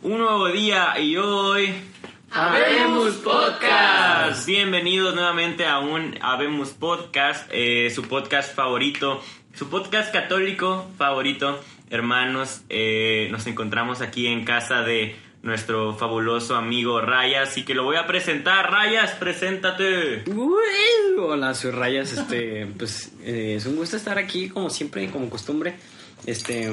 Un nuevo día y hoy... Habemos Podcast. Bienvenidos nuevamente a un Habemos Podcast, eh, su podcast favorito, su podcast católico favorito. Hermanos, eh, nos encontramos aquí en casa de nuestro fabuloso amigo Rayas y que lo voy a presentar. Rayas, preséntate. Uy, hola, soy Rayas. Este, pues eh, es un gusto estar aquí, como siempre, como costumbre. Este,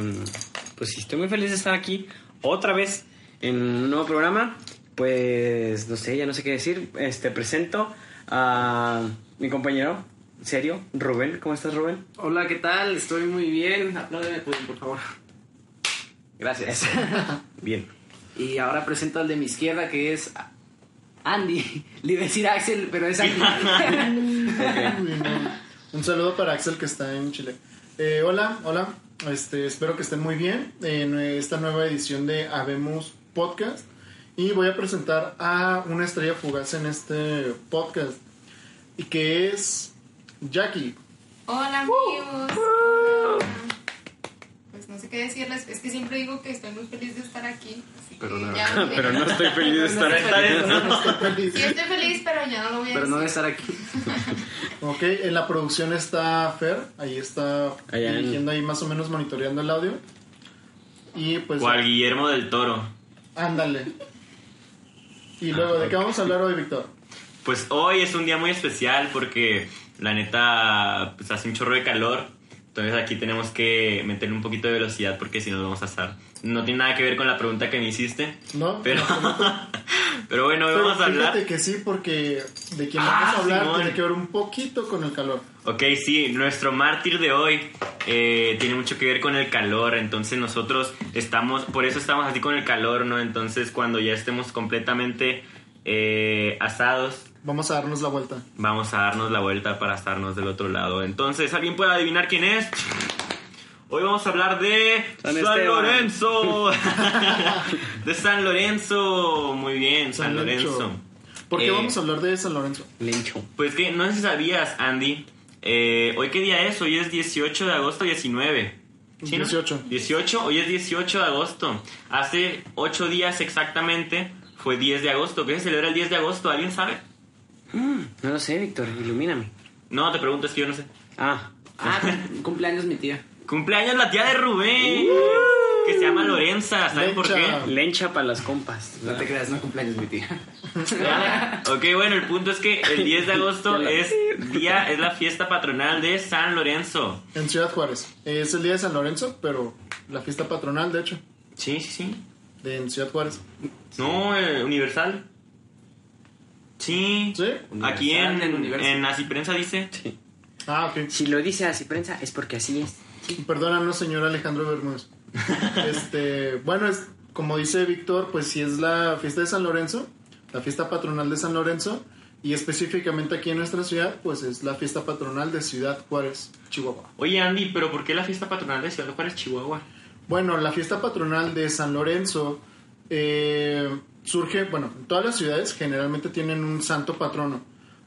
pues estoy muy feliz de estar aquí otra vez en un nuevo programa. Pues no sé, ya no sé qué decir. Este, presento a mi compañero, serio, Rubén. ¿Cómo estás, Rubén? Hola, ¿qué tal? Estoy muy bien. Apláudeme, pues, por favor. Gracias. Bien. y ahora presento al de mi izquierda, que es Andy. Le iba a decir Axel, pero es Andy. Un saludo para Axel que está en Chile. Eh, hola, hola. Este, espero que estén muy bien en esta nueva edición de Habemos Podcast. Y voy a presentar a una estrella fugaz en este podcast. Y que es Jackie. Hola amigos. Pues no sé qué decirles, es que siempre digo que estoy muy feliz de estar aquí. Así Pero que no. ya Pero no estoy feliz de estar aquí. No estoy feliz. Sí estoy feliz, pero ya no lo voy a pero no de estar aquí. Ok, en la producción está Fer. Ahí está Allá en- dirigiendo ahí más o menos monitoreando el audio. Y pues... Cual Guillermo del Toro. Ándale. Y luego, ¿de qué vamos a hablar hoy, Víctor? Pues hoy es un día muy especial porque la neta pues hace un chorro de calor. Entonces aquí tenemos que meterle un poquito de velocidad porque si no vamos a estar. No tiene nada que ver con la pregunta que me hiciste. ¿No? Pero, pero bueno, hoy Pero vamos a hablar. fíjate que sí, porque de quien Ah, vamos a hablar Simón. tiene que ver un poquito con el calor. Ok, sí, nuestro mártir de hoy eh, tiene mucho que ver con el calor, entonces nosotros estamos, por eso estamos así con el calor, ¿no? Entonces cuando ya estemos completamente eh, asados, Vamos a darnos la vuelta. vamos a darnos la vuelta para estarnos del otro lado. Entonces, ¿alguien puede adivinar quién es? Hoy vamos a hablar de San San. Lorenzo. de San Lorenzo. Muy bien, San, San Lorenzo. ¿Por qué Eh, vamos a hablar de San Lorenzo? Lencho. Pues que no sé si sabías, Andy. eh, ¿Hoy qué día es? Hoy es 18 de agosto 19. ¿Sí, no? 18. 18, hoy es 18 de agosto. Hace 8 días exactamente fue 10 de agosto. ¿Qué se celebra el 10 de agosto? ¿Alguien sabe? No lo sé, Víctor, ilumíname. No, te pregunto, es que yo no sé. Ah, Ah, cum- cumpleaños mi tía. Cumpleaños la tía de Rubén. Que se llama Lorenza. ¿Saben por qué? lencha para las compas. No te creas, no cumpleaños mi tía. ok, bueno, el punto es que el 10 de agosto es día, es la fiesta patronal de San Lorenzo. En Ciudad Juárez. Es el día de San Lorenzo, pero la fiesta patronal, de hecho, Sí, sí, sí. de en Ciudad Juárez. No, eh, Universal. Sí. ¿Sí? Aquí en, en en Así Prensa dice. Ah, ok. Si lo dice así prensa, es porque así es. Perdónanos, señor Alejandro Bermúdez. este, bueno, es, como dice Víctor, pues sí es la fiesta de San Lorenzo, la fiesta patronal de San Lorenzo, y específicamente aquí en nuestra ciudad, pues es la fiesta patronal de Ciudad Juárez, Chihuahua. Oye, Andy, ¿pero por qué la fiesta patronal de Ciudad Juárez, Chihuahua? Bueno, la fiesta patronal de San Lorenzo eh, surge, bueno, en todas las ciudades generalmente tienen un santo patrono.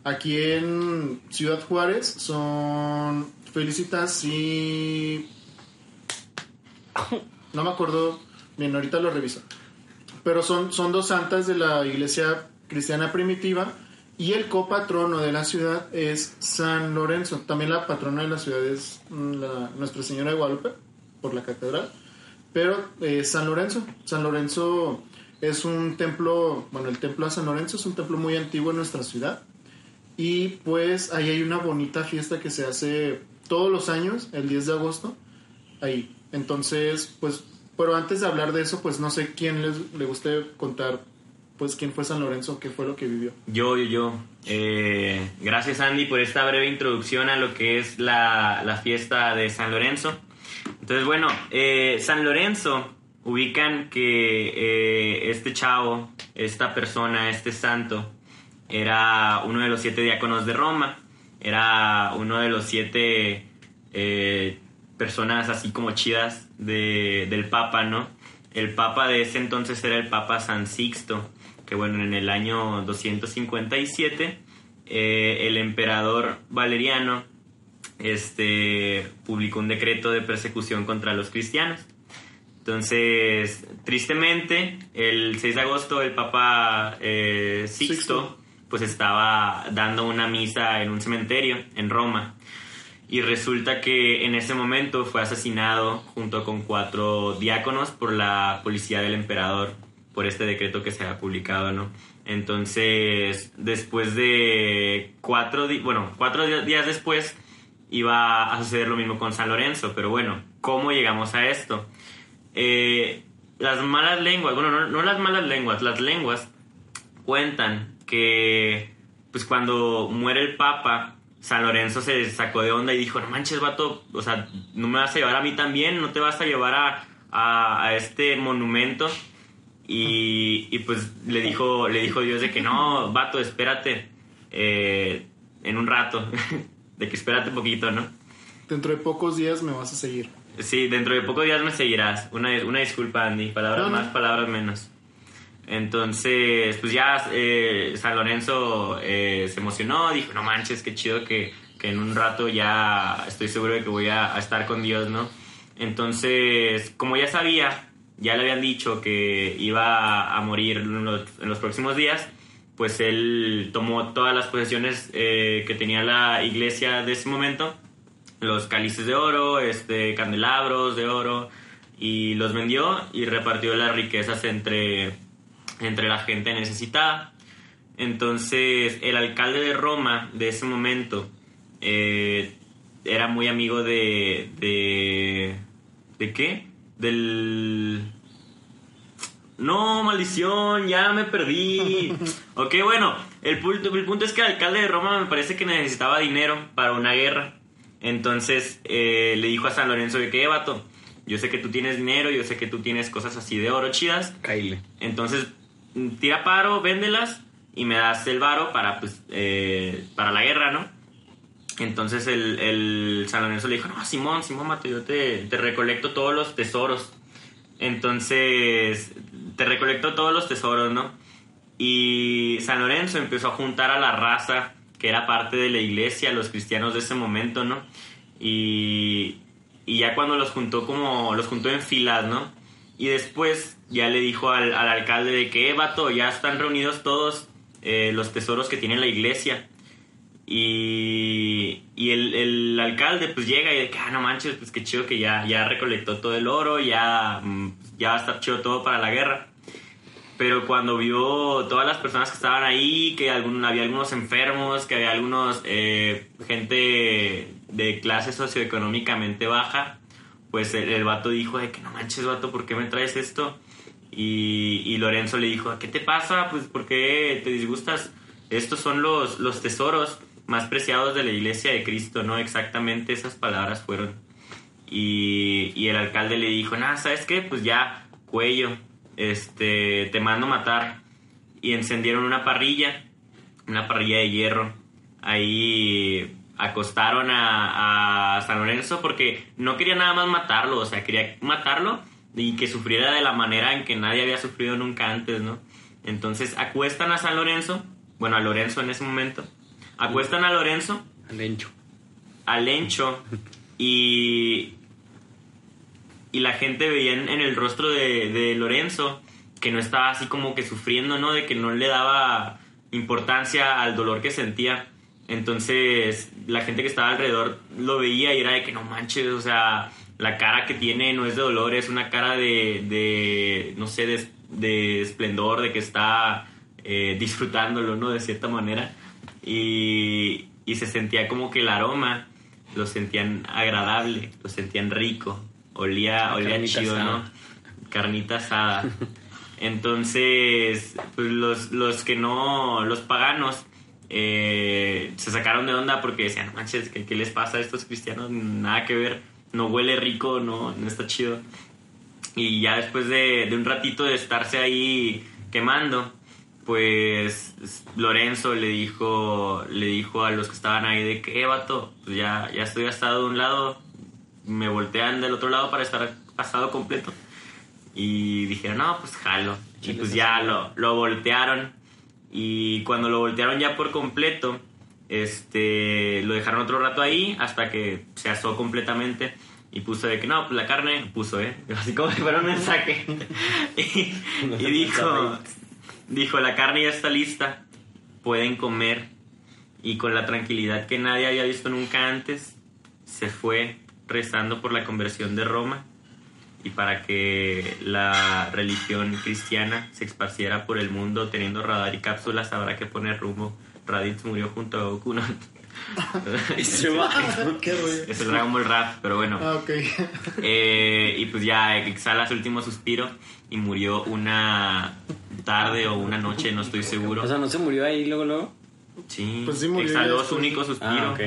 Aquí en Ciudad Juárez son Felicitas y... No me acuerdo bien, ahorita lo reviso. Pero son, son dos santas de la iglesia cristiana primitiva y el copatrono de la ciudad es San Lorenzo. También la patrona de la ciudad es mm, la- Nuestra Señora de Guadalupe por la catedral. Pero eh, San Lorenzo, San Lorenzo es un templo, bueno, el templo de San Lorenzo es un templo muy antiguo en nuestra ciudad. Y pues ahí hay una bonita fiesta que se hace todos los años, el 10 de agosto, ahí. Entonces, pues, pero antes de hablar de eso, pues no sé quién les, le guste contar, pues quién fue San Lorenzo, qué fue lo que vivió. Yo, yo, yo. Eh, gracias, Andy, por esta breve introducción a lo que es la, la fiesta de San Lorenzo. Entonces, bueno, eh, San Lorenzo ubican que eh, este chavo, esta persona, este santo, era uno de los siete diáconos de Roma, era uno de los siete eh, personas así como chidas de, del Papa, ¿no? El Papa de ese entonces era el Papa San Sixto, que bueno, en el año 257 eh, el emperador Valeriano este, publicó un decreto de persecución contra los cristianos. Entonces, tristemente, el 6 de agosto el Papa eh, Sixto, Sixto. Pues estaba dando una misa en un cementerio en Roma. Y resulta que en ese momento fue asesinado junto con cuatro diáconos por la policía del emperador, por este decreto que se ha publicado, ¿no? Entonces, después de cuatro, bueno, cuatro días después, iba a suceder lo mismo con San Lorenzo, pero bueno, ¿cómo llegamos a esto? Eh, las malas lenguas, bueno, no, no las malas lenguas, las lenguas cuentan que pues cuando muere el Papa, San Lorenzo se sacó de onda y dijo, no manches, vato, o sea, no me vas a llevar a mí también, no te vas a llevar a, a- a este monumento. Y, y, pues le dijo, le dijo Dios de que no, vato, espérate eh, en un rato, de que espérate un poquito, ¿no? Dentro de pocos días me vas a seguir. Sí, dentro de pocos días me seguirás. Una, una disculpa, Andy. Palabras No, no. más, palabras menos. Entonces, pues ya eh, San Lorenzo eh, se emocionó, dijo, no manches, qué chido que, que en un rato ya estoy seguro de que voy a, a estar con Dios, ¿no? Entonces, como ya sabía, ya le habían dicho que iba a morir en los, en los próximos días, pues él tomó todas las posesiones eh, que tenía la iglesia de ese momento los cálices de oro, este, candelabros de oro, y los vendió y repartió las riquezas entre, entre la gente necesitada. Entonces, el alcalde de Roma de ese momento eh, era muy amigo de, de. ¿De qué? Del. No, maldición, ya me perdí. ok, bueno, el punto, el punto es que el alcalde de Roma me parece que necesitaba dinero para una guerra. Entonces eh, le dijo a San Lorenzo de que, "Eh, vato, yo sé que tú tienes dinero, yo sé que tú tienes cosas así de oro chidas. Caile. Entonces, tira paro, véndelas y me das el varo para, pues, eh, para la guerra, ¿no? Entonces el, el San Lorenzo le dijo, no, Simón, Simón, mato, yo te, te recolecto todos los tesoros. Entonces, te recolecto todos los tesoros, ¿no? Y San Lorenzo empezó a juntar a la raza que era parte de la iglesia, los cristianos de ese momento, ¿no? Y, y ya cuando los juntó como, los juntó en filas, ¿no? Y después ya le dijo al, al alcalde de que, eh, vato, ya están reunidos todos eh, los tesoros que tiene la iglesia. Y, y el, el alcalde pues llega y de que, ah, no manches, pues qué chido que ya, ya recolectó todo el oro, ya, mm, ya va a estar chido todo para la guerra. Pero cuando vio todas las personas que estaban ahí, que algún, había algunos enfermos, que había algunos eh, gente de clase socioeconómicamente baja, pues el, el vato dijo de que no manches, vato, ¿por qué me traes esto? Y, y Lorenzo le dijo, ¿qué te pasa? Pues ¿por qué te disgustas? Estos son los, los tesoros más preciados de la iglesia de Cristo, ¿no? Exactamente esas palabras fueron. Y, y el alcalde le dijo, nada, ¿sabes qué? Pues ya, cuello, este, te mando matar. Y encendieron una parrilla, una parrilla de hierro. Ahí acostaron a, a San Lorenzo porque no quería nada más matarlo, o sea, quería matarlo y que sufriera de la manera en que nadie había sufrido nunca antes, ¿no? Entonces acuestan a San Lorenzo, bueno, a Lorenzo en ese momento, acuestan a Lorenzo Al encho. al Lencho y, y la gente veía en, en el rostro de, de Lorenzo que no estaba así como que sufriendo, ¿no? De que no le daba importancia al dolor que sentía. Entonces la gente que estaba alrededor lo veía y era de que no manches, o sea, la cara que tiene no es de dolor, es una cara de, de no sé, de, de esplendor, de que está eh, disfrutándolo, ¿no? De cierta manera. Y, y se sentía como que el aroma lo sentían agradable, lo sentían rico, olía, olía Carnita chido, ¿no? Carnita asada. Entonces, pues los, los que no, los paganos, eh, se sacaron de onda porque decían, "No manches, ¿qué, ¿qué les pasa a estos cristianos? Nada que ver, no huele rico, no, no está chido. Y ya después de, de un ratito de estarse ahí quemando, pues Lorenzo le dijo, le dijo a los que estaban ahí de que, "Eh, vato, pues ya, ya estoy asado de un lado, me voltean del otro lado para estar asado completo. Y dijeron, no, pues jalo. Y pues ya lo, lo voltearon. Y cuando lo voltearon ya por completo, este, lo dejaron otro rato ahí hasta que se asó completamente. y puso de que no, pues la carne, puso, ¿eh? Así como si fuera un mensaje. y, y dijo, dijo, la carne ya está lista, pueden comer. Y con la tranquilidad que nadie había visto nunca antes, se fue rezando por la conversión de Roma y para que la religión cristiana se esparciera por el mundo teniendo radar y cápsulas habrá que poner rumbo. Raditz murió junto a Goku. ¿no? Qué rollo. es el Dragon Ball Rap, pero bueno. Ah, ok. Eh, y pues ya exhala su último suspiro y murió una tarde o una noche, no estoy seguro. O sea, ¿no se murió ahí luego, luego? Sí, Pues sí murió exhaló su único suspiro. Ah, ok.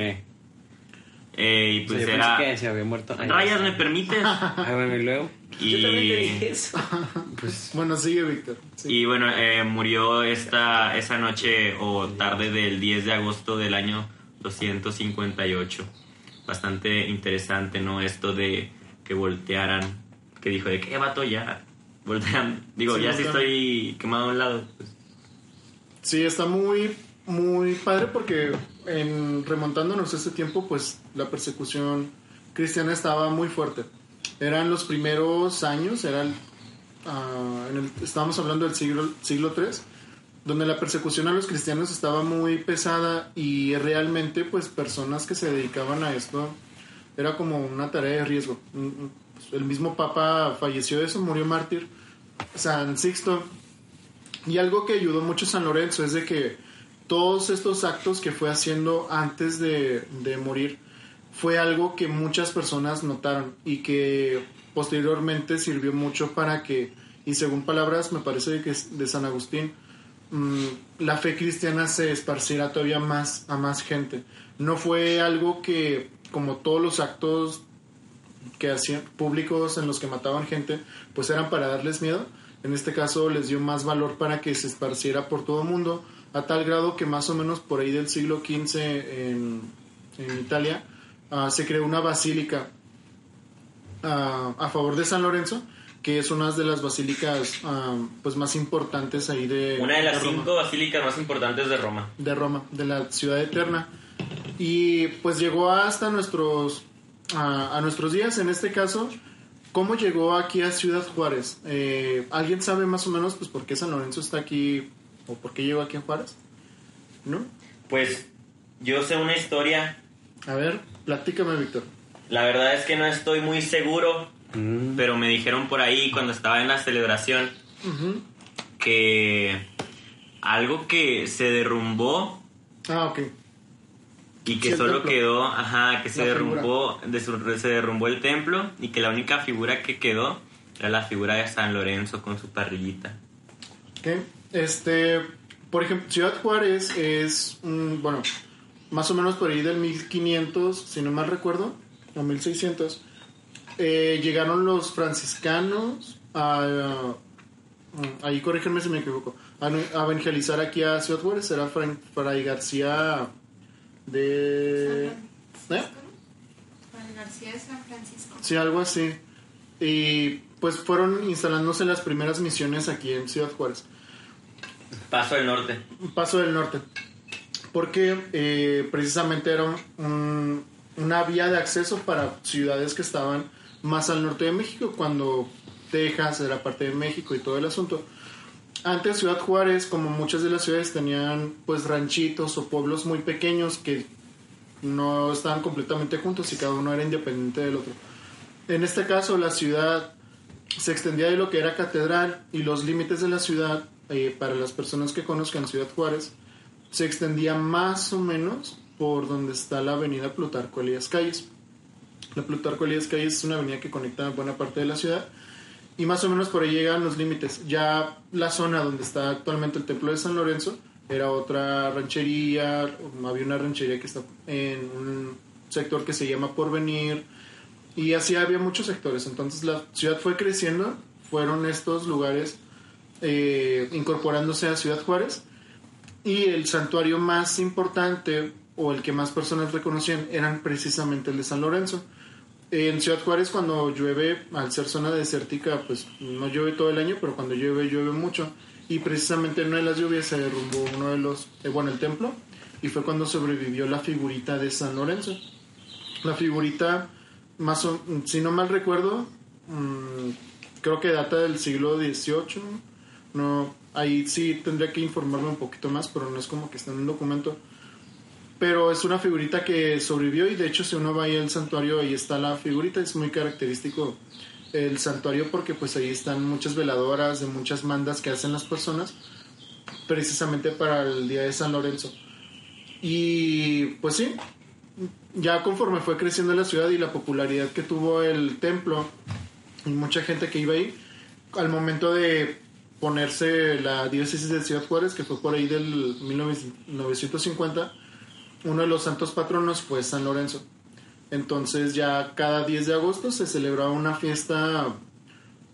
Eh, y Pues pues yo era... que se había muerto. Ay, Rayas, ¿me permites? Ay, bueno, y luego. Y- Yo también te dije eso. Pues, Bueno, sigue Víctor. Sí. Y bueno, eh, murió esta, esa noche o tarde del 10 de agosto del año 258. Bastante interesante, ¿no? Esto de que voltearan, que dijo de que, "Eh, vato, ya, voltean. Digo, Sí, ya sí voltean. estoy quemado a un lado. pues. Sí, está muy, muy padre porque remontándonos a ese tiempo, pues la persecución cristiana estaba muy fuerte. Eran los primeros años, eran, ah, estábamos hablando del siglo, siglo III, donde la persecución a los cristianos estaba muy pesada y realmente pues personas que se dedicaban a esto era como una tarea de riesgo. El mismo Papa falleció de eso, murió mártir. San Sixto y algo que ayudó mucho San Lorenzo es de que todos estos actos que fue haciendo antes de, morir fue algo que muchas personas notaron y que posteriormente sirvió mucho para que, y según palabras me parece que es de San Agustín, mm, la fe cristiana se esparciera todavía más a más gente. No fue algo que, como todos los actos que hacían públicos en los que mataban gente, pues eran para darles miedo. En este caso les dio más valor para que se esparciera por todo el mundo, a tal grado que más o menos por ahí del siglo XV en, en Italia ah, se creó una basílica ah, a favor de San Lorenzo, que es una de las basílicas ah, pues más importantes ahí de Una de las Roma cinco basílicas más importantes de Roma. de Roma, de la ciudad eterna. Y pues llegó hasta nuestros, a nuestros días, en este caso, ¿cómo llegó aquí a Ciudad Juárez? Eh, ¿Alguien sabe más o menos pues por qué San Lorenzo está aquí o por qué llegó aquí a Juárez? ¿No? Pues yo sé una historia, A ver, platícame, Víctor. la verdad es que no estoy muy seguro, mm, pero me dijeron por ahí cuando estaba en la celebración que algo que se derrumbó Ah, ok. y que Sí, solo templo. quedó, ajá, que se La derrumbó, se derrumbó el templo y que la única figura que quedó era la figura de San Lorenzo con su parrillita. Ok. Este, por ejemplo, Ciudad Juárez es, mm, bueno, más o menos por ahí del 1500, si no mal recuerdo, o 1600, eh, llegaron los franciscanos a, ahí corrígenme si me equivoco, a, a evangelizar aquí a Ciudad Juárez, era Fray, Fray García de... ¿Eh? García de San Francisco. Sí, algo así. Y pues fueron instalándose las primeras misiones aquí en Ciudad Juárez. Paso del norte. Paso del Norte. Porque eh, precisamente era un- una vía de acceso para ciudades que estaban más al norte de México, cuando Texas era parte de México y todo el asunto. Antes Ciudad Juárez, como muchas de las ciudades, tenían pues ranchitos o pueblos muy pequeños que no estaban completamente juntos y cada uno era independiente del otro. En este caso, la ciudad se extendía de lo que era catedral y los límites de la ciudad, eh, para las personas que conozcan Ciudad Juárez, se extendía más o menos por donde está la avenida Plutarco Elías Calles. La Plutarco Elías Calles es una avenida que conecta buena parte de la ciudad y más o menos por ahí llegan los límites. Ya la zona donde está actualmente el templo de San Lorenzo era otra ranchería, había una ranchería que está en un sector que se llama Porvenir y así había muchos sectores. Entonces la ciudad fue creciendo, fueron estos lugares eh, incorporándose a Ciudad Juárez y el santuario más importante o el que más personas reconocían eran precisamente el de San Lorenzo. En Ciudad Juárez cuando llueve, al ser zona desértica, pues no llueve todo el año, pero cuando llueve, llueve mucho. Y precisamente en una de las lluvias se derrumbó uno de los, eh, bueno, el templo, y fue cuando sobrevivió la figurita de San Lorenzo. La figurita más si no mal recuerdo, mm, creo que data del siglo XVIII. No, ahí sí tendría que informarme un poquito más, pero no es como que está en un documento. Pero es una figurita que sobrevivió y de hecho si uno va ahí al santuario, ahí está la figurita, es muy característico el santuario porque pues ahí están muchas veladoras de muchas mandas que hacen las personas precisamente para el día de San Lorenzo. Y pues sí, ya conforme fue creciendo la ciudad y la popularidad que tuvo el templo y mucha gente que iba ahí, al momento de ponerse la diócesis de Ciudad Juárez, que fue por ahí del 1950, uno de los santos patronos fue San Lorenzo. Entonces ya cada 10 de agosto se celebraba una fiesta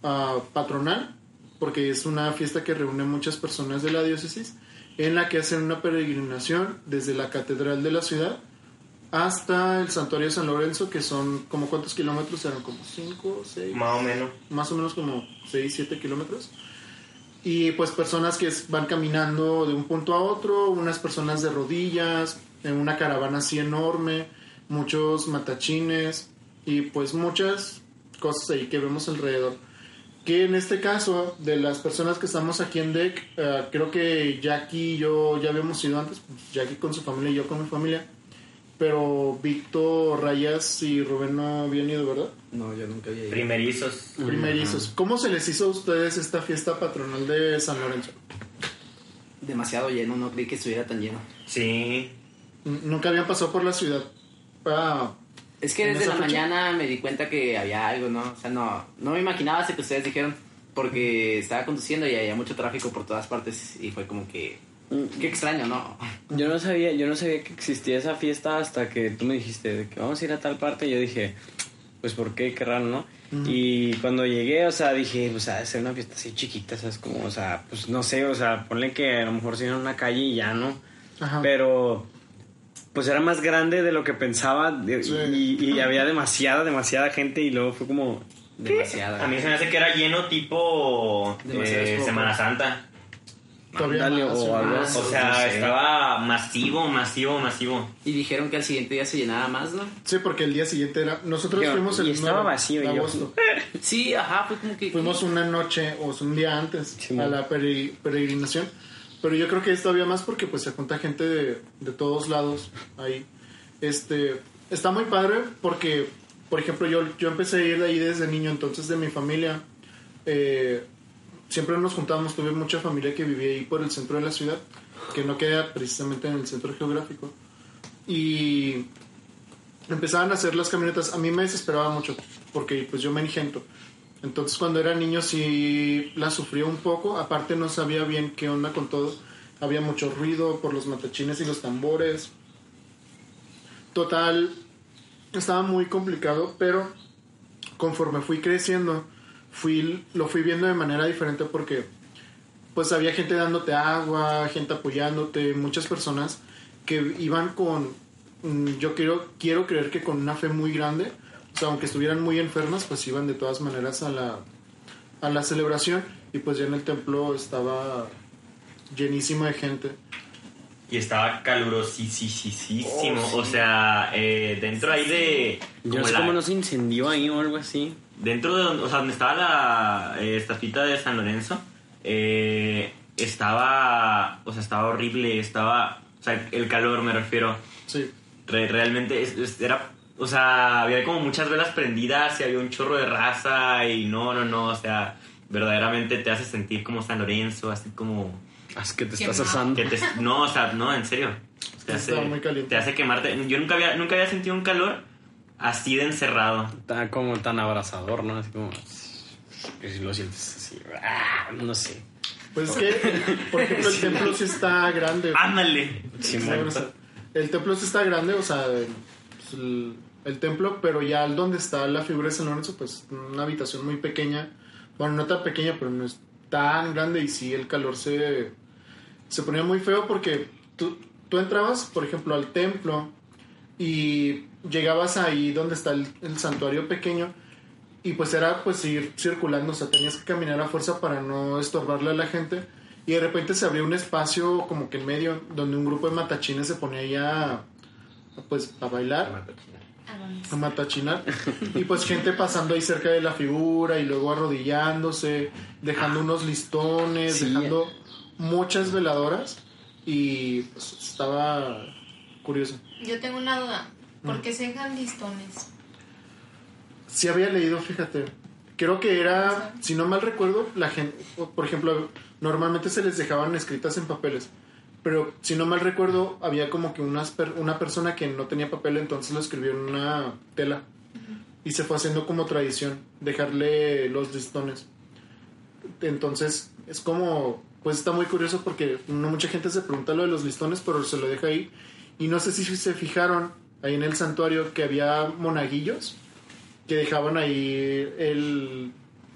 ah, patronal, porque es una fiesta que reúne muchas personas de la diócesis, en la que hacen una peregrinación desde la catedral de la ciudad hasta el santuario de San Lorenzo, que son como cuántos kilómetros eran, como 5, 6, Más o menos. más o menos como 6, 7 kilómetros. Y pues personas que van caminando de un punto a otro, unas personas de rodillas, en una caravana así enorme, muchos matachines y pues muchas cosas ahí que vemos alrededor. Que en este caso, de las personas que estamos aquí en DEC, eh, creo que Jackie y yo ya habíamos ido antes, Jackie con su familia y yo con mi familia, pero Víctor, Rayas y Rubén no habían ido, ¿verdad? No, yo nunca había ido. Primerizos. primerizos. ¿Cómo se les hizo a ustedes esta fiesta patronal de San Lorenzo? Demasiado lleno, no creí que estuviera tan lleno. Sí. Nunca habían pasado por la ciudad. Ah, Es que ¿En desde la fecha? mañana me di cuenta que había algo, ¿no? O sea, no, no me imaginaba hasta que ustedes dijeron, porque estaba conduciendo y había mucho tráfico por todas partes y fue como que, qué extraño, ¿no? Yo no sabía, yo no sabía que existía esa fiesta hasta que tú me dijiste de que vamos a ir a tal parte. Y yo dije, pues por qué, qué raro, ¿no? Y cuando llegué, o sea, dije, o sea, ser una fiesta así chiquita, ¿sabes? Como, o sea, pues no sé, o sea, ponle que a lo mejor si en una calle y ya, ¿no? Ajá. Pero, pues era más grande de lo que pensaba de- Sí. y, y había demasiada, demasiada gente y luego fue como... Demasiada. A mí se me hace que era lleno tipo eh. Semana Santa. O algo más. O sea, No sé. estaba masivo, masivo, masivo. Y dijeron que al siguiente día se llenaba más, ¿no? Sí, porque el día siguiente era... Nosotros Yo- fuimos el estaba 9 vacío, de y yo- agosto. Sí, ajá, fue como que... Fuimos una noche o un día antes Sí, a man. la pere- peregrinación. Pero yo creo que es todavía más porque pues se junta gente de, de todos lados ahí. Este, está muy padre porque, por ejemplo, yo, yo empecé a ir de ahí desde niño, entonces de mi familia, eh, siempre nos juntábamos, tuve mucha familia que vivía ahí por el centro de la ciudad, que no queda precisamente en el centro geográfico. Y empezaban a hacer las camionetas. A mí me desesperaba mucho porque pues yo me engento. Entonces cuando era niño sí la sufría un poco. Aparte no sabía bien qué onda con todo. Había mucho ruido por los matachines y los tambores. Total, estaba muy complicado, pero conforme fui creciendo, fui, lo fui viendo de manera diferente porque pues había gente dándote agua, gente apoyándote, muchas personas que iban con, mm, yo quiero, quiero creer que con una fe muy grande, o sea, aunque estuvieran muy enfermas, pues iban de todas maneras a la, a la celebración y pues ya en el templo estaba llenísimo de gente. Y estaba calurosísimo. Oh, O sea, eh, dentro ahí de. Yo como no sé la- cómo no se incendió ahí o algo así. Dentro de donde, o sea, donde estaba la eh, estatuita de San Lorenzo, eh, estaba, o sea, estaba horrible, estaba, o sea, el calor me refiero, Sí, Re- realmente es- es- era, o sea, había como muchas velas prendidas y había un chorro de raza y no, no, no, o sea, verdaderamente te hace sentir como San Lorenzo, así como Es que te estás asando. que te, no, o sea, no, en serio, te hace, Estaba muy caliente. te hace quemarte. Yo nunca había, nunca había sentido un calor así de encerrado. Está como tan abrazador, ¿no? Así como... Que si lo sientes así... ah, No sé. pues es que, por ejemplo, el templo sí está grande. Ándale. Sí, el templo sí está grande, o sea, pues, el, el templo, pero ya al donde está la figura de San Lorenzo, pues una habitación muy pequeña. Bueno, no tan pequeña, pero no es tan grande y sí el calor se, se ponía muy feo porque tú, tú entrabas, por ejemplo, al templo y llegabas ahí donde está el, el santuario pequeño y pues era pues ir circulando, o sea, tenías que caminar a fuerza para no estorbarle a la gente y de repente se abrió un espacio como que en medio donde un grupo de matachines se ponía ya pues a bailar a matachinar. Y pues gente pasando ahí cerca de la figura y luego arrodillándose, dejando unos listones, Sí. dejando muchas veladoras. Y pues, estaba curioso. Yo tengo una duda. Mm. ¿Por qué se dejan listones? Sí había leído, fíjate. Creo que era, si no mal recuerdo, la gente, por ejemplo, normalmente se les dejaban escritas en papeles. Pero si no mal recuerdo, había como que unas per- una persona que no tenía papel, entonces lo escribió en una tela. Y se fue haciendo como tradición, dejarle los listones. Entonces, es como, pues está muy curioso porque no mucha gente se pregunta lo de los listones, pero se lo deja ahí. Y no sé si se fijaron ahí en el santuario que había monaguillos que dejaban ahí el,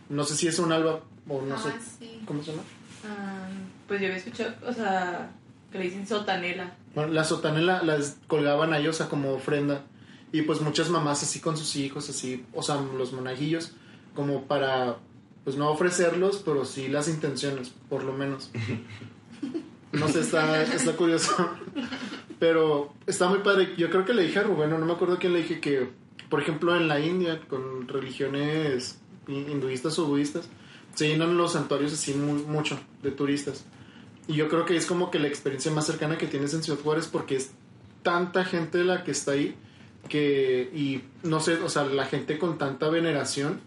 no sé si es un alba o no Ah, sé, sí. ¿cómo se llama? Ah, pues yo había escuchado, o sea, que le dicen sotanela. Bueno, la sotanela las colgaban ahí, o sea, como ofrenda. Y pues muchas mamás así con sus hijos, así, o sea, los monaguillos, como para, pues no ofrecerlos, pero sí las intenciones, por lo menos. No sé, está, está curioso. Pero está muy padre. Yo creo que le dije a Rubén, no me acuerdo quién le dije que, por ejemplo, en la India, con religiones hinduistas o budistas, se llenan los santuarios así mu- mucho de turistas. Y yo creo que es como que la experiencia más cercana que tienes en Ciudad Juárez porque es tanta gente la que está ahí que, y no sé, o sea, la gente con tanta veneración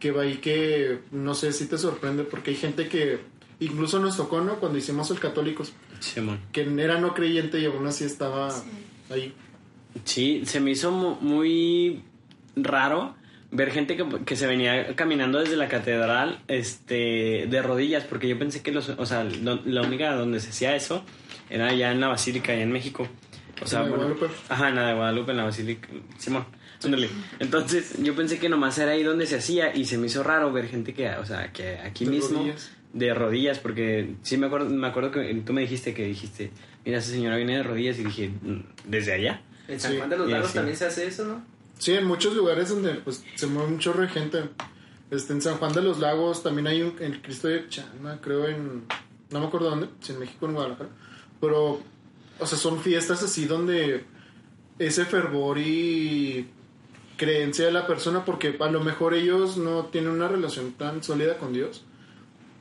que va ahí que, no sé si te sorprende porque hay gente que incluso nos tocó, ¿no? Cuando hicimos el Católicos, Simón. que era no creyente y aún así estaba ahí. Sí, se me hizo mu- muy raro ver gente que, que se venía caminando desde la catedral este de rodillas porque yo pensé que los o sea lo- la única donde se hacía eso era allá en la basílica allá en México o sea ¿En la de bueno, Guadalupe? ajá en la de Guadalupe en la basílica Simón ándale. entonces yo pensé que nomás era ahí donde se hacía y se me hizo raro ver gente que o sea que aquí De mismo rodillas. De rodillas porque sí me acuerdo me acuerdo que tú me dijiste que dijiste mira esa señora viene de rodillas y dije "Mm, desde allá En San Sí. Juan de los Lagos sí. también se hace eso, ¿no? Sí, en muchos lugares donde pues se mueve un chorro de gente. Este, en San Juan de los Lagos también hay un, el Cristo de Chama, creo en... No me acuerdo dónde, si en México o en Guadalajara. Pero, o sea, son fiestas así donde ese fervor y creencia de la persona, porque a lo mejor ellos no tienen una relación tan sólida con Dios,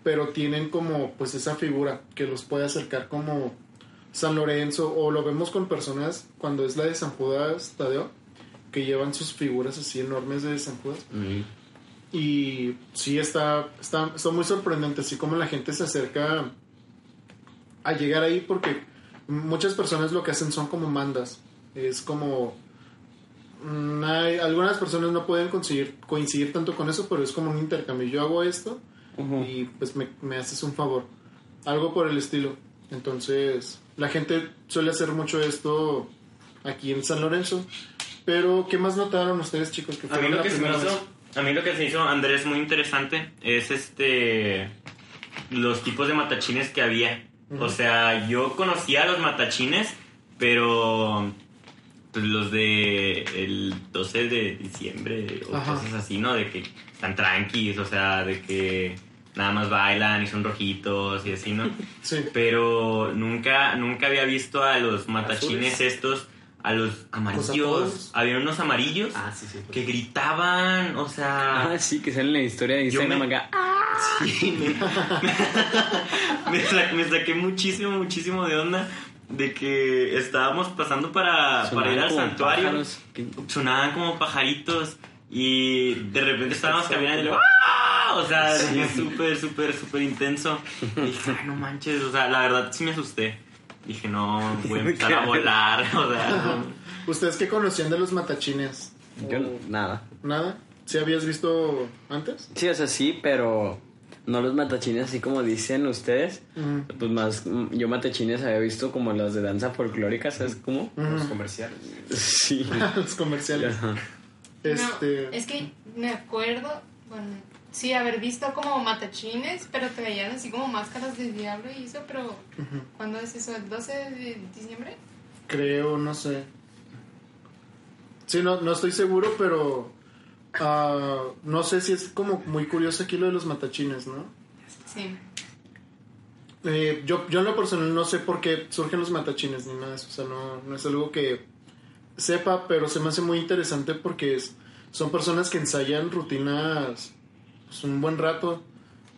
pero tienen como pues esa figura que los puede acercar como San Lorenzo, o lo vemos con personas cuando es la de San Judas Tadeo, que llevan sus figuras así enormes de San Judas. Y sí, está, está, está muy sorprendente, así como la gente se acerca a llegar ahí, porque muchas personas lo que hacen son como mandas. Es como. mm, hay- algunas personas no pueden conseguir, coincidir tanto con eso, pero es como un intercambio. Yo hago esto y pues me, me haces un favor. Algo por el estilo. Entonces, la gente suele hacer mucho esto aquí en San Lorenzo. Pero, ¿qué más notaron ustedes, chicos? Que A mí fueron lo la que se me primera vez? hizo, a mí lo que se hizo Andrés muy interesante es este los tipos de matachines que había. O sea, yo conocía los matachines, pero pues, los de el 12 de diciembre o Ajá. cosas así, ¿no? De que están tranquis, o sea, de que nada más bailan y son rojitos y así, ¿no? Sí. pero nunca nunca había visto a los matachines Azules. estos a los amarillos había unos amarillos Ah, sí, sí. que gritaban o sea Ah, sí, que sale en la historia de Instagram me- acá. sí, me, me sa- me saqué muchísimo muchísimo de onda de que estábamos pasando para, para ir al santuario pájaros, que- sonaban como pajaritos y de repente estábamos caminando y luego ¡ah! O sea fue súper súper súper intenso y dije "Ay, no manches o sea la verdad sí me asusté dije no voy a empezar a volar o sea no. ¿Ustedes qué conocían de los matachines? Yo no- nada. ¿Nada? ¿Sí habías visto antes? Sí, o sea, sí, pero no los matachines así como dicen ustedes. Mm. Pues más, yo matachines había visto como los de danza folclórica, ¿sabes cómo? Los comerciales. Sí. los comerciales. Este, No, es que me acuerdo, bueno, sí, haber visto como matachines, pero traían así como máscaras de diablo y eso, pero ¿cuándo es eso? ¿El 12 de diciembre? creo, no sé. Sí, no, no estoy seguro, pero ah, no sé si es como muy curioso aquí lo de los matachines, ¿no? Sí. Eh, yo, yo en lo personal no sé por qué surgen los matachines ni nada de eso. O sea, no, no es algo que sepa, pero se me hace muy interesante porque es, son personas que ensayan rutinas pues, un buen rato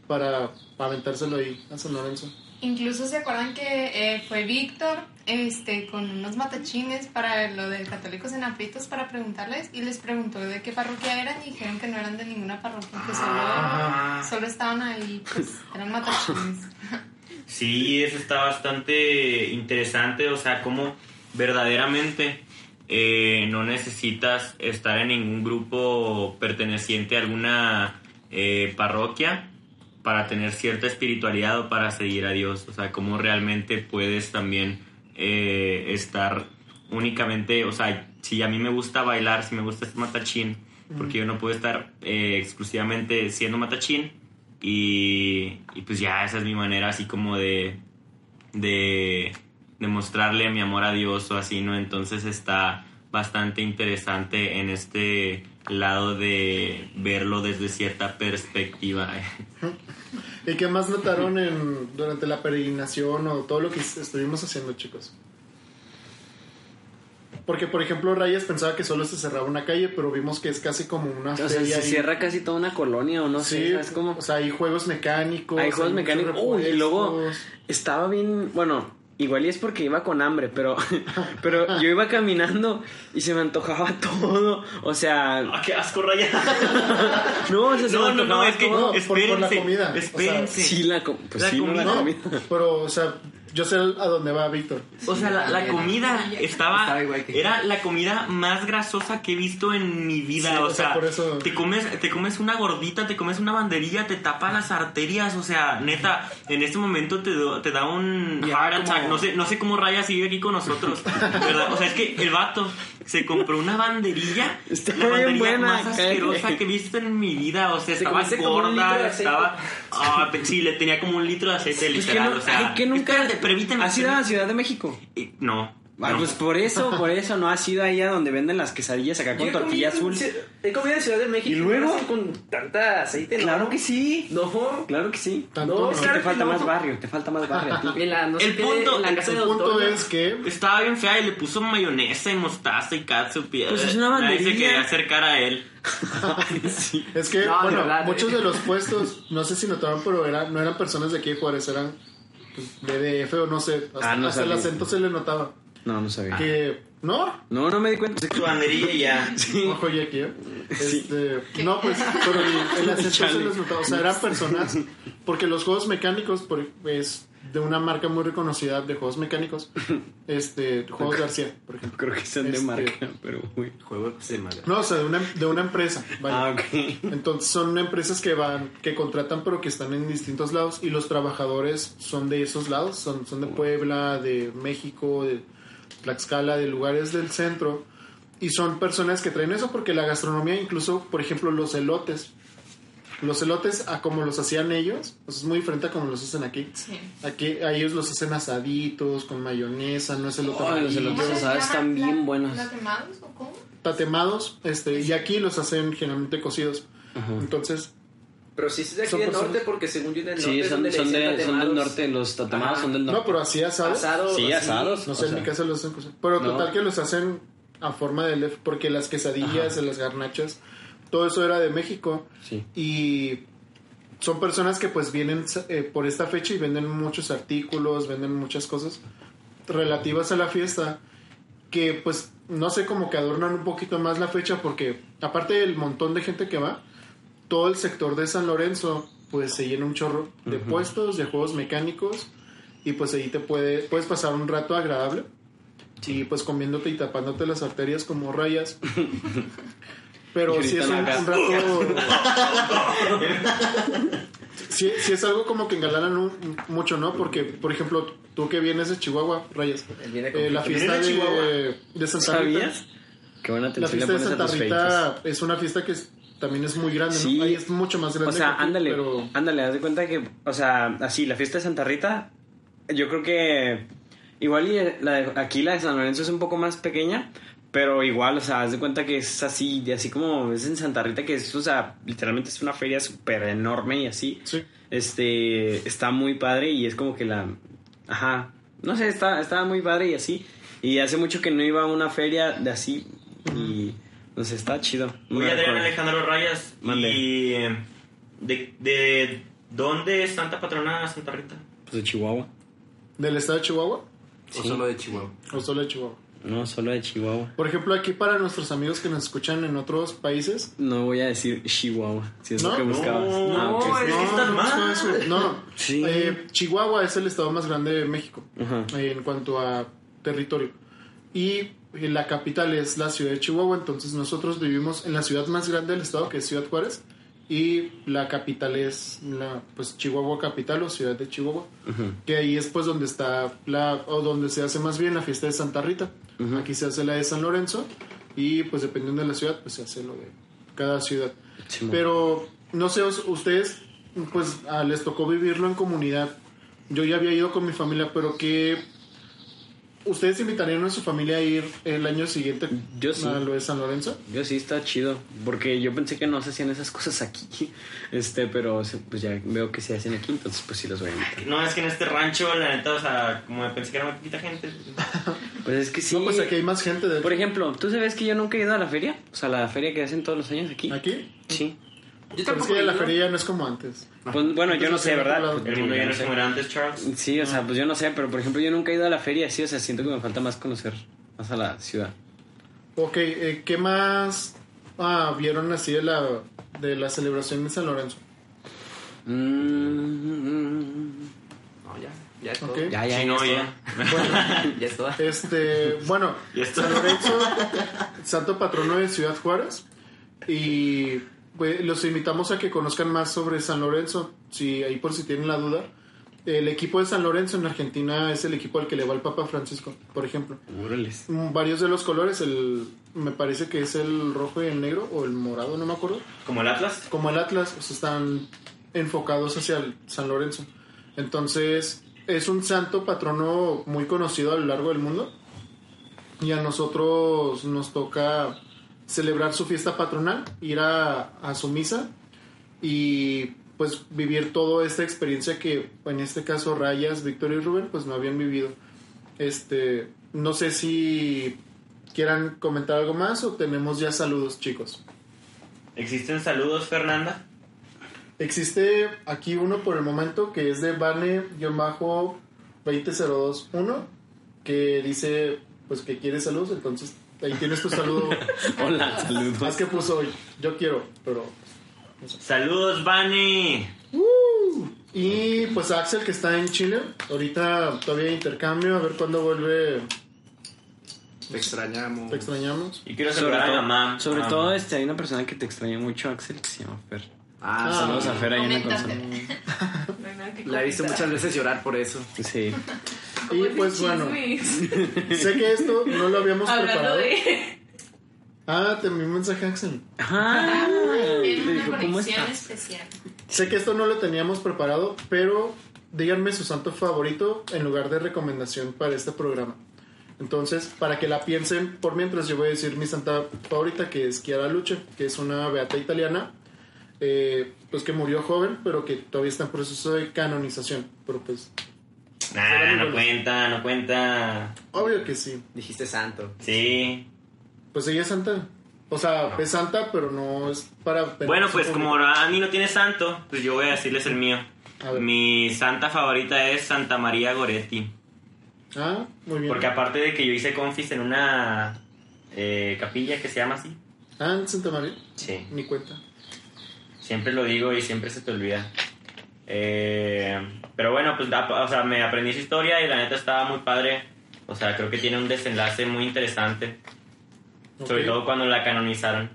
para, para aventárselo ahí a San Lorenzo. Incluso se acuerdan que eh, fue Víctor este, con unos matachines para lo de católicos en aprietos para preguntarles y les preguntó de qué parroquia eran y dijeron que no eran de ninguna parroquia, que solo, solo estaban ahí, pues eran matachines. Sí, eso está bastante interesante, o sea, como verdaderamente eh, no necesitas estar en ningún grupo perteneciente a alguna eh, parroquia para tener cierta espiritualidad o para seguir a Dios, o sea, cómo realmente puedes también eh, estar únicamente, o sea, si a mí me gusta bailar, si me gusta ser matachín, porque yo no puedo estar eh, exclusivamente siendo matachín y, y pues ya esa es mi manera así como de, de, de mostrarle mi amor a Dios o así, ¿no? Entonces está bastante interesante en este lado de verlo desde cierta perspectiva. ¿Y qué más notaron en, durante la peregrinación o todo lo que estuvimos haciendo, chicos? Porque, por ejemplo, Rayas pensaba que solo se cerraba una calle, pero vimos que es casi como una O sea, se ahí. cierra casi toda una colonia o no Sí, sé, ¿sabes cómo? o sea, hay juegos mecánicos. Hay juegos mecánicos. Uy, y luego estaba bien, bueno, igual y es porque iba con hambre, pero, pero yo iba caminando y se me antojaba todo. O sea, ¡Ah, qué asco, Raya! no, o sea, se No, me no, no, es que todo. por- por la espérense, comida, o sea, espérense. Sí, la, com- pues La sí, no la comida. Pero, o sea, yo sé a dónde va Víctor. O sea, la, la comida estaba, era la comida más grasosa que he visto en mi vida. Sí, o, o sea, sea, por eso- te comes, te comes una gordita, te comes una banderilla, te tapa las arterias. O sea, neta, en este momento te, do- te da un heart attack. No sé, no sé cómo Raya sigue aquí con nosotros. ¿verdad? O sea, es que el vato se compró una banderilla, Está la banderilla buena, más asquerosa que he visto en mi vida. O sea, Se estaba gorda, estaba. Ah, pe- sí, le tenía como un litro de aceite, Pues que literal. no, o sea, ay, que nunca Espérate, permíteme. ¿Has ido a la. Ciudad de México? No. Ah, no. pues por eso, por eso no has ido ahí a donde venden las quesadillas acá con tortilla comido azul. He comido en Ciudad de México. ¿Y luego? con tanta aceite, ¿no? Claro que sí. No. Claro que sí. Tanto No, no. Es que claro te falta más barrio, te falta más barrio a ti. La, sé El qué, punto- en la casa El de punto Doctor, es que Estaba bien fea y le puso mayonesa y mostaza y catsup. y- Pues es una Nadie se quería acercar a él. Sí. Es que, No, de bueno, verdad, muchos eh. de los puestos, no sé si notaron, pero eran, no eran personas de aquí de Juárez, eran pues, de DF o no sé. Hasta, Ah, no hasta el acento se le notaba. No, no sabía. Que, ¿no? No, no me di cuenta. Su banderilla y ya. Sí. Ojo, Jackie, ¿eh? Este, no, pues, pero el, el acento les notaba. O sea, eran personas, porque los juegos mecánicos, por, es de una marca muy reconocida de juegos mecánicos, este, Juegos García, por ejemplo. Creo que son de Este- marca, pero uy. Juego de madre. No, o sea, de una, de una empresa. vaya. Ah, ok. Entonces son empresas que van, que contratan pero que están en distintos lados y los trabajadores son de esos lados, son, son de Puebla, de México, de Tlaxcala, de lugares del centro y son personas que traen eso porque la gastronomía incluso, por ejemplo, los elotes, los elotes a como los hacían ellos, pues es muy diferente a como los hacen aquí. Sí. Aquí a ellos los hacen asaditos, con mayonesa, no es elote Ay, los elotes ¿Cómo se asados están bien ¿La- buenos. ¿Tatemados o cómo? tatemados, este, y aquí los hacen generalmente cocidos. Entonces, Pero sí es de aquí Son del personas- norte, porque según yo en el norte Sí, es son, donde le son, dicen de, son del tatemados. norte, los tatamados Ajá. son del norte. no, pero así asados. Asado, Sí, así. asados. No sé, O en sea, mi casa los hacen cocidos. Pero No. total que los hacen a forma de lef, porque las quesadillas, las garnachas, todo eso era de México. Sí. Y son personas que pues vienen eh, por esta fecha y venden muchos artículos, venden muchas cosas relativas a la fiesta que pues no sé como que adornan un poquito más la fecha porque aparte del montón de gente que va, todo el sector de San Lorenzo pues se llena un chorro de puestos, de juegos mecánicos y pues ahí te puede, puedes pasar un rato agradable. Y pues comiéndote y tapándote las arterias como rayas. Pero si es un, un rato... sí, sí es algo como que engalanan un- mucho, ¿no? Porque, por ejemplo, tú que vienes de Chihuahua, Rayas, eh, la fiesta ¿Viene de de, de Santa Rita... ¿Sabías? Qué buena La fiesta de Santa Rita es una fiesta que también es muy grande, Sí. ¿no? Ahí es mucho más grande. O sea, que aquí, ándale, Pero... ándale, haz de cuenta que, o sea, así, la fiesta de Santa Rita, yo creo que igual y la de- aquí la de San Lorenzo es un poco más pequeña, pero igual, o sea, haz de cuenta que es así, de así como es en Santa Rita, que es, o sea, literalmente es una feria súper enorme y así. Sí. Este, está muy padre y es como que la, ajá, no sé, está, está muy padre y así. Y hace mucho que no iba a una feria de así y sé, está chido. Oye, Me Adrián. Alejandro Rayas. Mande. ¿Y eh, de, de dónde es Santa Patrona Santa Rita? Pues de Chihuahua. ¿Del estado de Chihuahua? O solo de Chihuahua. ¿O solo de Chihuahua? No, solo de Chihuahua. Por ejemplo, aquí para nuestros amigos que nos escuchan en otros países. No voy a decir Chihuahua, si es No, lo que buscabas. no, Ah, ok. es- que estás no, mal. eso- no, no. Sí. Eh, Chihuahua es el estado más grande de México Ajá. eh, en cuanto a territorio. Y eh, la capital es la ciudad de Chihuahua, entonces nosotros vivimos en la ciudad más grande del estado, que es Ciudad Juárez, y la capital es la pues Chihuahua capital o ciudad de Chihuahua, que ahí es pues donde está la o donde se hace más bien la fiesta de Santa Rita. Aquí se hace la de San Lorenzo y pues dependiendo de la ciudad pues se hace lo de cada ciudad. Pero no sé, us- ustedes pues ah, les tocó vivirlo en comunidad. Yo ya había ido con mi familia, pero que ustedes invitarían a su familia a ir el año siguiente Yo sí. a lo de San Lorenzo. Yo sí está chido, porque yo pensé que no se hacían esas cosas aquí, este, pero se- pues ya veo que se hacen aquí, entonces pues sí los voy a invitar. No, es que en este rancho, la neta, o sea, como pensé que era muy poquita gente. Pues es que sí. No, pues aquí hay más gente de Por ejemplo, ¿tú sabes que yo nunca he ido a la feria? O sea, la feria que hacen todos los años aquí. aquí. Sí. Yo Pero es tampoco que la feria ya no es como antes. Pues, bueno, yo no sé, ¿verdad? Pues, El mundo ya no es como era antes, Charles. Sí, o sea, pues yo no sé, pero por ejemplo, yo nunca he ido a la feria, sí, o sea, siento que me falta más conocer más a la ciudad. Ok, eh, ¿qué más ah, vieron así de la, de la celebración de San Lorenzo? Mm, No, ya. Ya es todo. Ok. ya, ya, Sí, ya no, es todo. ya. Ya es todo. Este, bueno, San Lorenzo, santo patrono de Ciudad Juárez. Y pues, los invitamos a que conozcan más sobre San Lorenzo. Si ahí por si tienen la duda. El equipo de San Lorenzo en Argentina es el equipo al que le va el Papa Francisco, por ejemplo. Órales. Mm, Varios de los colores, el, me parece que es el rojo y el negro, o el morado, no me acuerdo. Como el Atlas. como el Atlas, pues, están enfocados hacia el San Lorenzo. Entonces, es un santo patrono muy conocido a lo largo del mundo. Y a nosotros nos toca celebrar su fiesta patronal, ir a, a su misa y pues vivir toda esta experiencia que en este caso Rayas, Víctor y Rubén pues no habían vivido. Este, no sé si quieran comentar algo más o tenemos ya saludos, chicos. ¿Existen saludos, Fernanda? Existe aquí uno por el momento que es de Vane-20021 que dice pues que quiere saludos, entonces ahí tienes tu saludo. Hola, saludos. Más que puso yo quiero, pero Saludos, Vani. y pues Axel que está en Chile, ahorita todavía hay intercambio, a ver cuándo vuelve, Te extrañamos. te extrañamos. Y quiero saludar a mamá. sobre Ah, todo este, hay una persona que te extraña mucho, Axel, que se llama Fer. Ah, Ah, Saludos a Fer ahí en la consola. No hay nada que La he visto muchas veces llorar por eso. Sí. Y pues bueno, sé que esto no lo habíamos Hablando preparado. de. Ah, te envié un mensaje Axel. Ah, Tiene te una dijo, ¿cómo especial. Sé que esto no lo teníamos preparado, pero díganme su santo favorito en lugar de recomendación para este programa. Entonces, para que la piensen por mientras, yo voy a decir mi santa favorita, que es Chiara Luce, que es una beata italiana, eh, pues que murió joven, pero que todavía está en proceso de canonización. Pero pues, Nah, no cuenta, no cuenta. obvio que sí. Dijiste santo. Sí. Pues ella es santa. O sea, es santa, pero no es para... Bueno, pues como Andy no tiene santo, pues yo voy a decirles el mío. A ver. Mi santa favorita es Santa María Goretti. Ah, muy bien. Porque aparte de que yo hice confis en una eh, capilla que se llama así. Ah, en Santa María, Sí. ni cuenta. Siempre lo digo y siempre se te olvida. Eh, pero bueno, pues da- o sea, me aprendí su historia y la neta estaba muy padre. O sea, creo que tiene un desenlace muy interesante. Sobre Ok. todo cuando la canonizaron.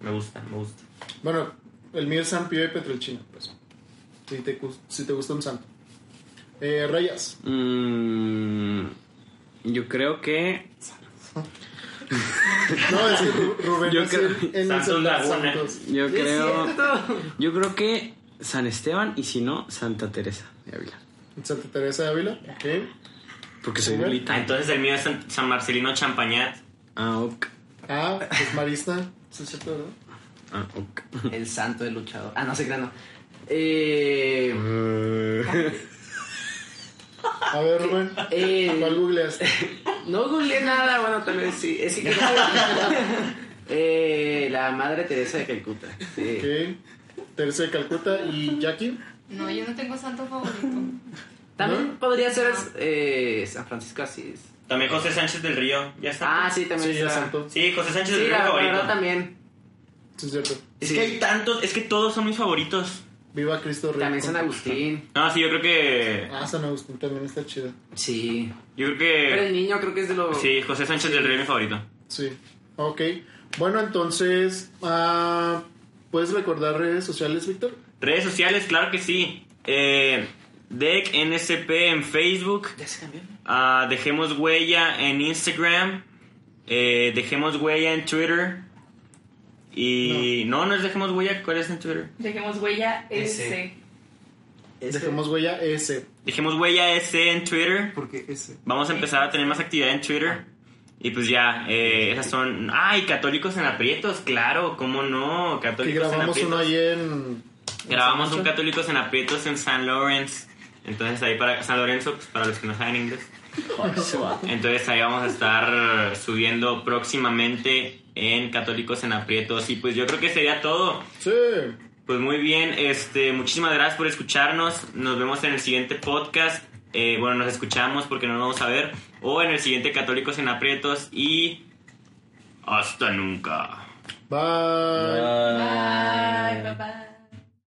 Me gusta, me gusta. Bueno, el mío es San Pío de Petrelchina, pues. Si te, si te gusta un santo. Eh, Rayas. Mm, yo creo que. No, es que Ru- Rubén Yo creo- en Santos. Yo creo. Yo creo que San Esteban y si no, Santa Teresa de Ávila. Santa Teresa de Ávila. Ok. Porque soy Ujú. Ah, bolita. entonces el mío es San, Marcelino Champañat. Ah, ok. Ah, pues Marista. Es cierto, ¿verdad? Ah, ok. El santo del luchador. Ah, no sé qué no. Eh, A ver, Rubén. eh, ¿Cuál googleaste? No googleé nada, bueno, tal vez sí. Es que eh, la madre Teresa de Calcuta. Sí. Ok. Teresa de Calcuta y Jackie. No, yo no tengo santo favorito. También ¿No? podría ser eh, San Francisco Asís. También José Sánchez del Río. ¿Ya está? Ah, sí, también Sí, ya está. santo. Sí, José Sánchez Sí, del Río la, la favorito. verdad también. Sí, es cierto. Es Sí. que hay tantos, es que todos son mis favoritos. Viva Cristo Rey. También San Agustín. No, sí, yo creo que. Ah, San Agustín también está chido. Sí. Yo creo Pero el que. niño creo que es de los... Sí, José Sánchez del Río es mi favorito. Sí. Ok. Bueno, entonces, ah, ¿puedes recordar redes sociales, Víctor? Redes sociales, claro que sí. Eh, Deck NSP en Facebook. ¿Ya se cambió? Ah, dejemos huella en Instagram. Eh, dejemos huella en Twitter. Y. No. no, es dejemos huella. ¿Cuál es en Twitter? Dejemos huella Ese. S. Dejemos huella S. Dejemos huella S en Twitter. ¿Por qué S? Vamos a empezar a tener más actividad en Twitter. Y pues ya, eh, esas son. ¡Ay, católicos en aprietos! Claro, ¿cómo no? Católicos en grabamos aprietos. uno ahí en... Grabamos en un Católicos en aprietos en San Lawrence. Entonces ahí para San Lorenzo, pues para los que no saben inglés. Entonces ahí vamos a estar subiendo próximamente en Católicos en aprietos. Y pues yo creo que sería todo. Sí. Pues muy bien, este, muchísimas gracias por escucharnos. Nos vemos en el siguiente podcast. Eh, bueno, nos escuchamos porque no nos vamos a ver. O en el siguiente Católicos en Aprietos. Y hasta nunca. Bye. Bye, bye, bye.